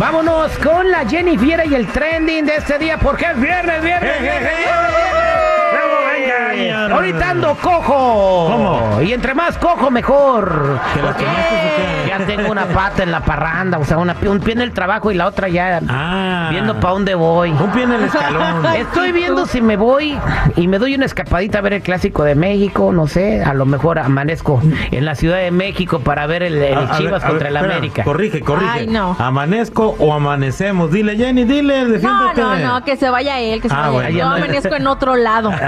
Vámonos con la Jenny Fiera y el trending de este día porque es viernes, viernes, viernes, viernes. Ahorita ando cojo. ¿Cómo? Y entre más cojo, mejor. ¿Te la o qué? Ya tengo una pata en la parranda, o sea, una, un pie en el trabajo y la otra ya Ah. viendo para dónde voy. Un pie en el escalón. Estoy viendo si me voy y me doy una escapadita a ver el clásico de México, no sé, a lo mejor amanezco en la Ciudad de México para ver el, el A- a Chivas ver, contra ver, el espera, América. Corrige, corrige. Ay, no. ¿Amanezco o amanecemos? Dile, Jenny, dile, No, defiéndete. no, no, que se vaya él, que se Ah, vaya bueno. él. Yo no- amanezco en otro lado.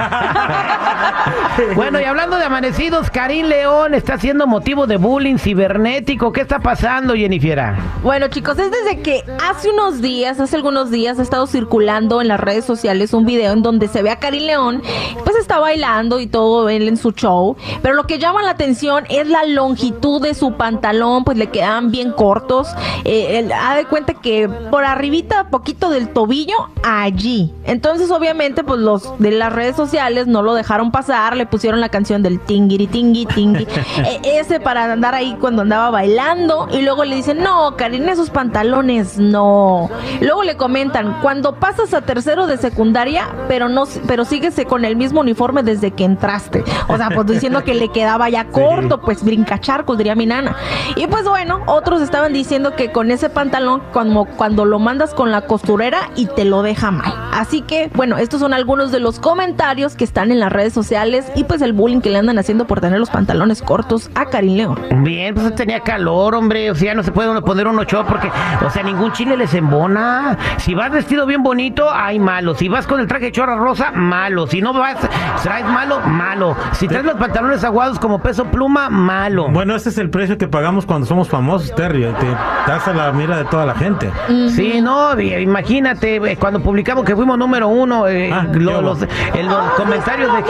Bueno, y hablando de amanecidos, Karim León está siendo motivo de bullying cibernético. ¿Qué está pasando, Jennifiera? Bueno, chicos, es desde que hace unos días, hace algunos días, ha estado circulando en las redes sociales un video en donde se ve a Karim León, pues está bailando y todo él en su show, pero lo que llama la atención es la longitud de su pantalón, pues le quedan bien cortos. Eh, él ha de cuenta que por arribita, poquito del tobillo, allí. Entonces, obviamente, pues los de las redes sociales no lo dejaron pasar, le pusieron la canción del tingiri tingui tingui, eh, ese para andar ahí cuando andaba bailando y luego le dicen, no, Karin, esos pantalones no. Luego le comentan, cuando pasas a tercero de secundaria, pero no, pero síguese con el mismo uniforme desde que entraste. O sea, pues diciendo que le quedaba ya corto, pues brincacharcos, diría mi nana. Y pues bueno, otros estaban diciendo que con ese pantalón, como cuando lo mandas con la costurera y te lo deja mal. Así que, bueno, estos son algunos de los comentarios que están en las redes sociales y pues el bullying que le andan haciendo por tener los pantalones cortos a Karin León. Bien, pues tenía calor, hombre. O sea, no se puede uno poner uno short porque, o sea, ningún chile les embona. Si vas vestido bien bonito, hay malo. Si vas con el traje chorra rosa, malo. Si no vas, traes malo, malo. Si traes los pantalones aguados como peso pluma, malo. Bueno, ese es el precio que pagamos cuando somos famosos, Terry. Te das a la mira de toda la gente. Sí, no, imagínate, cuando publicamos que fuimos número uno, eh, Ah, los, en los comentarios de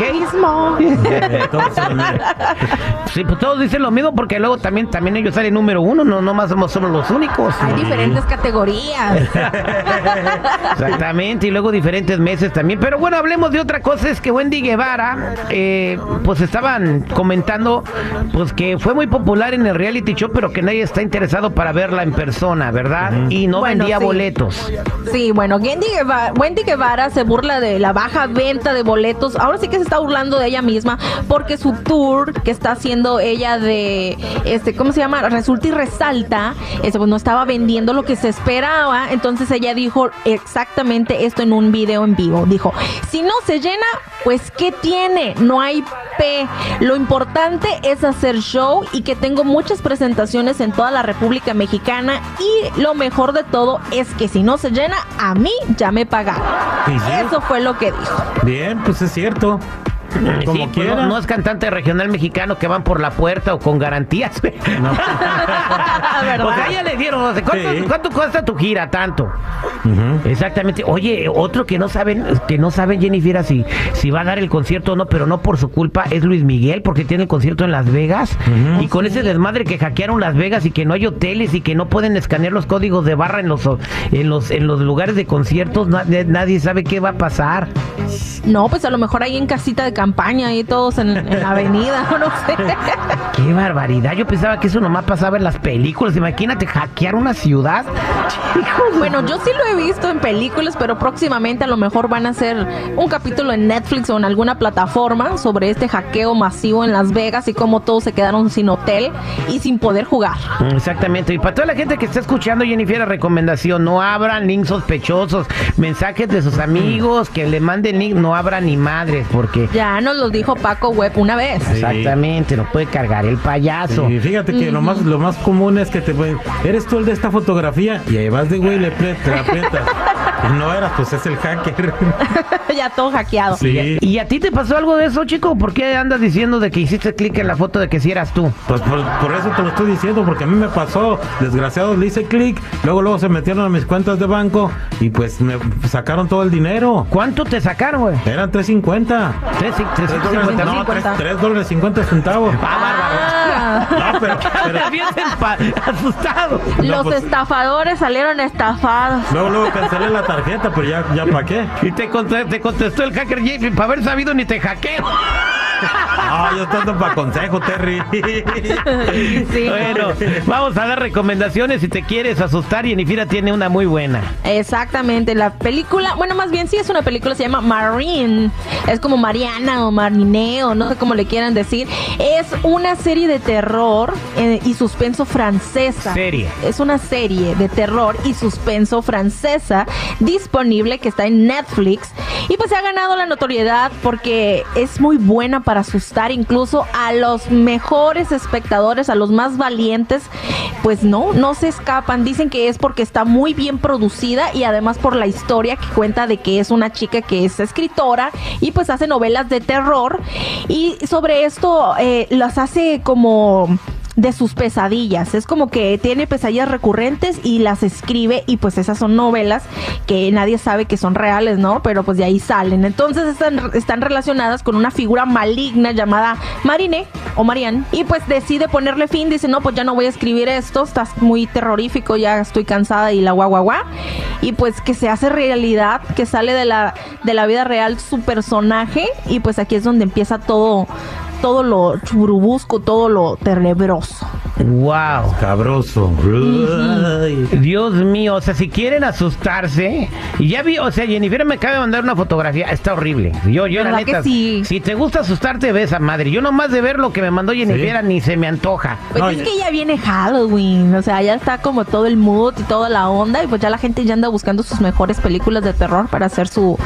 son- Sí, pues todos dicen lo mismo porque luego también, también ellos salen número uno, no nomás somos, somos los únicos. Hay diferentes categorías. Exactamente, y luego diferentes meses también. Pero bueno, hablemos de otra cosa, es que Wendy Guevara, eh, pues estaban comentando, pues que fue muy popular en el reality show, pero que nadie está interesado para verla en persona, ¿verdad? Y no Bueno, vendía sí. boletos. Sí, bueno, Wendy Guevara, Wendy Guevara se burla de la baja venta de boletos. Ahora sí que se está burlando de ella misma porque su tour que está haciendo ella de, este, ¿cómo se llama? Resulta y resalta, este, pues no estaba vendiendo lo que se esperaba. Entonces ella dijo exactamente esto en un video en vivo. Dijo, si no se llena, pues ¿qué tiene? No hay P. Lo importante es hacer show y que tengo muchas presentaciones en toda la República Mexicana y lo mejor de todo es que si no se llena, a mí ya me pagaron. Eso fue lo que dijo. Bien, pues es cierto. Como Sí, quiera. no, no es cantante regional mexicano que van por la puerta o con garantías. No. ¿Verdad? O sea, ya le dieron, o sea, ¿cuánto, Sí. cuánto cuesta tu gira? Tanto. Exactamente. Oye, otro que no saben, que no saben Jennifer si, si va a dar el concierto o no, pero no por su culpa, es Luis Miguel, porque tiene el concierto en Las Vegas. Y con ese desmadre que hackearon Las Vegas y que no hay hoteles y que no pueden escanear los códigos de barra en los en los en los lugares de conciertos, na- nadie sabe qué va a pasar. No, pues a lo mejor ahí en casita de campaña, ahí todos en, en la avenida, no sé. Qué barbaridad. Yo pensaba que eso nomás pasaba en las películas. Imagínate hackear una ciudad. Bueno, yo sí lo he visto en películas, pero próximamente a lo mejor van a hacer un capítulo en Netflix o en alguna plataforma sobre este hackeo masivo en Las Vegas y cómo todos se quedaron sin hotel y sin poder jugar. Exactamente. Y para toda la gente que está escuchando, Jennifer, la recomendación, no abran links sospechosos, mensajes de sus amigos, que le manden link, no abran ni madres, porque Ya nos lo dijo Paco Web una vez. Sí. exactamente, no puede cargar el payaso. Y fíjate que lo más lo más común es que te pueden- eres tú el de esta fotografía y ahí vas de güey le apri- te la aprietas. No eras, pues es el hacker. ya todo hackeado. Sí. ¿Y a ti te pasó algo de eso, chico? ¿Por qué andas diciendo de que hiciste clic en la foto de que si eras tú? Pues por, por eso te lo estoy diciendo, porque a mí me pasó. Desgraciado, le hice clic, luego luego se metieron a mis cuentas de banco y pues me sacaron todo el dinero. ¿Cuánto te sacaron, güey? Eran 350. Tres, sí, tres, Tres cincuenta dólares, mil. no, cincuenta. tres- tres dólares 50 centavos. Ah, No, pero, pero asustado. los pues- estafadores salieron estafados. luego, luego cancelé la tarjeta, pero ya, ya para qué. Y te, conte- te contestó el hacker Jeffrey, para haber sabido ni te hackeo. Yo tanto para consejo, Terry. Sí. Bueno, vamos a dar recomendaciones si te quieres asustar. Yenifira tiene una muy buena. Exactamente, la película, bueno, más bien sí es una película, se llama Marine, es como Mariana o Marineo, no sé cómo le quieran decir. Es una serie de terror eh, y suspenso francesa. Serie. Es una serie de terror y suspenso francesa disponible que está en Netflix y pues se ha ganado la notoriedad porque es muy buena para asustar incluso a los mejores espectadores, a los más valientes, pues no, no se escapan. Dicen que es porque está muy bien producida y además por la historia que cuenta de que es una chica que es escritora y pues hace novelas de terror y sobre esto eh, las hace como de sus pesadillas. Es como que tiene pesadillas recurrentes y las escribe y pues esas son novelas que nadie sabe que son reales, ¿no? Pero pues de ahí salen. Entonces están, están relacionadas con una figura maligna llamada Marine o Marianne y pues decide ponerle fin, dice, no, pues ya no voy a escribir esto, estás muy terrorífico, ya estoy cansada y la guau guau guau. Y pues que se hace realidad, que sale de la, de la vida real su personaje y pues aquí es donde empieza todo todo lo churubusco, todo lo tenebroso. Wow. Cabroso. Dios mío, o sea, si quieren asustarse, y ya vi, o sea, Jennifer me acaba de mandar una fotografía, está horrible. Yo, yo la ¿Verdad que neta, sí? si te gusta asustarte, ves a madre. Yo nomás de ver lo que me mandó Jennifer ni se me antoja. Pues No, es ya- que ya viene Halloween, o sea, ya está como todo el mood y toda la onda, y pues ya la gente ya anda buscando sus mejores películas de terror para hacer su,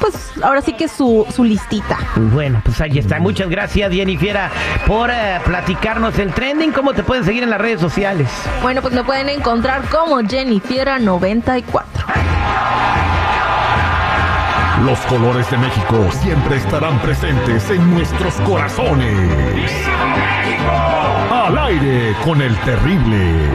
pues ahora sí que su, su listita. Bueno, pues ahí está. Muchas gracias, Jennifer, por eh, platicarnos el trending. ¿Cómo te pueden seguir en las redes sociales? Bueno, pues me pueden encontrar como Jennifiera94. Los colores de México siempre estarán presentes en nuestros corazones. Al aire con el terrible.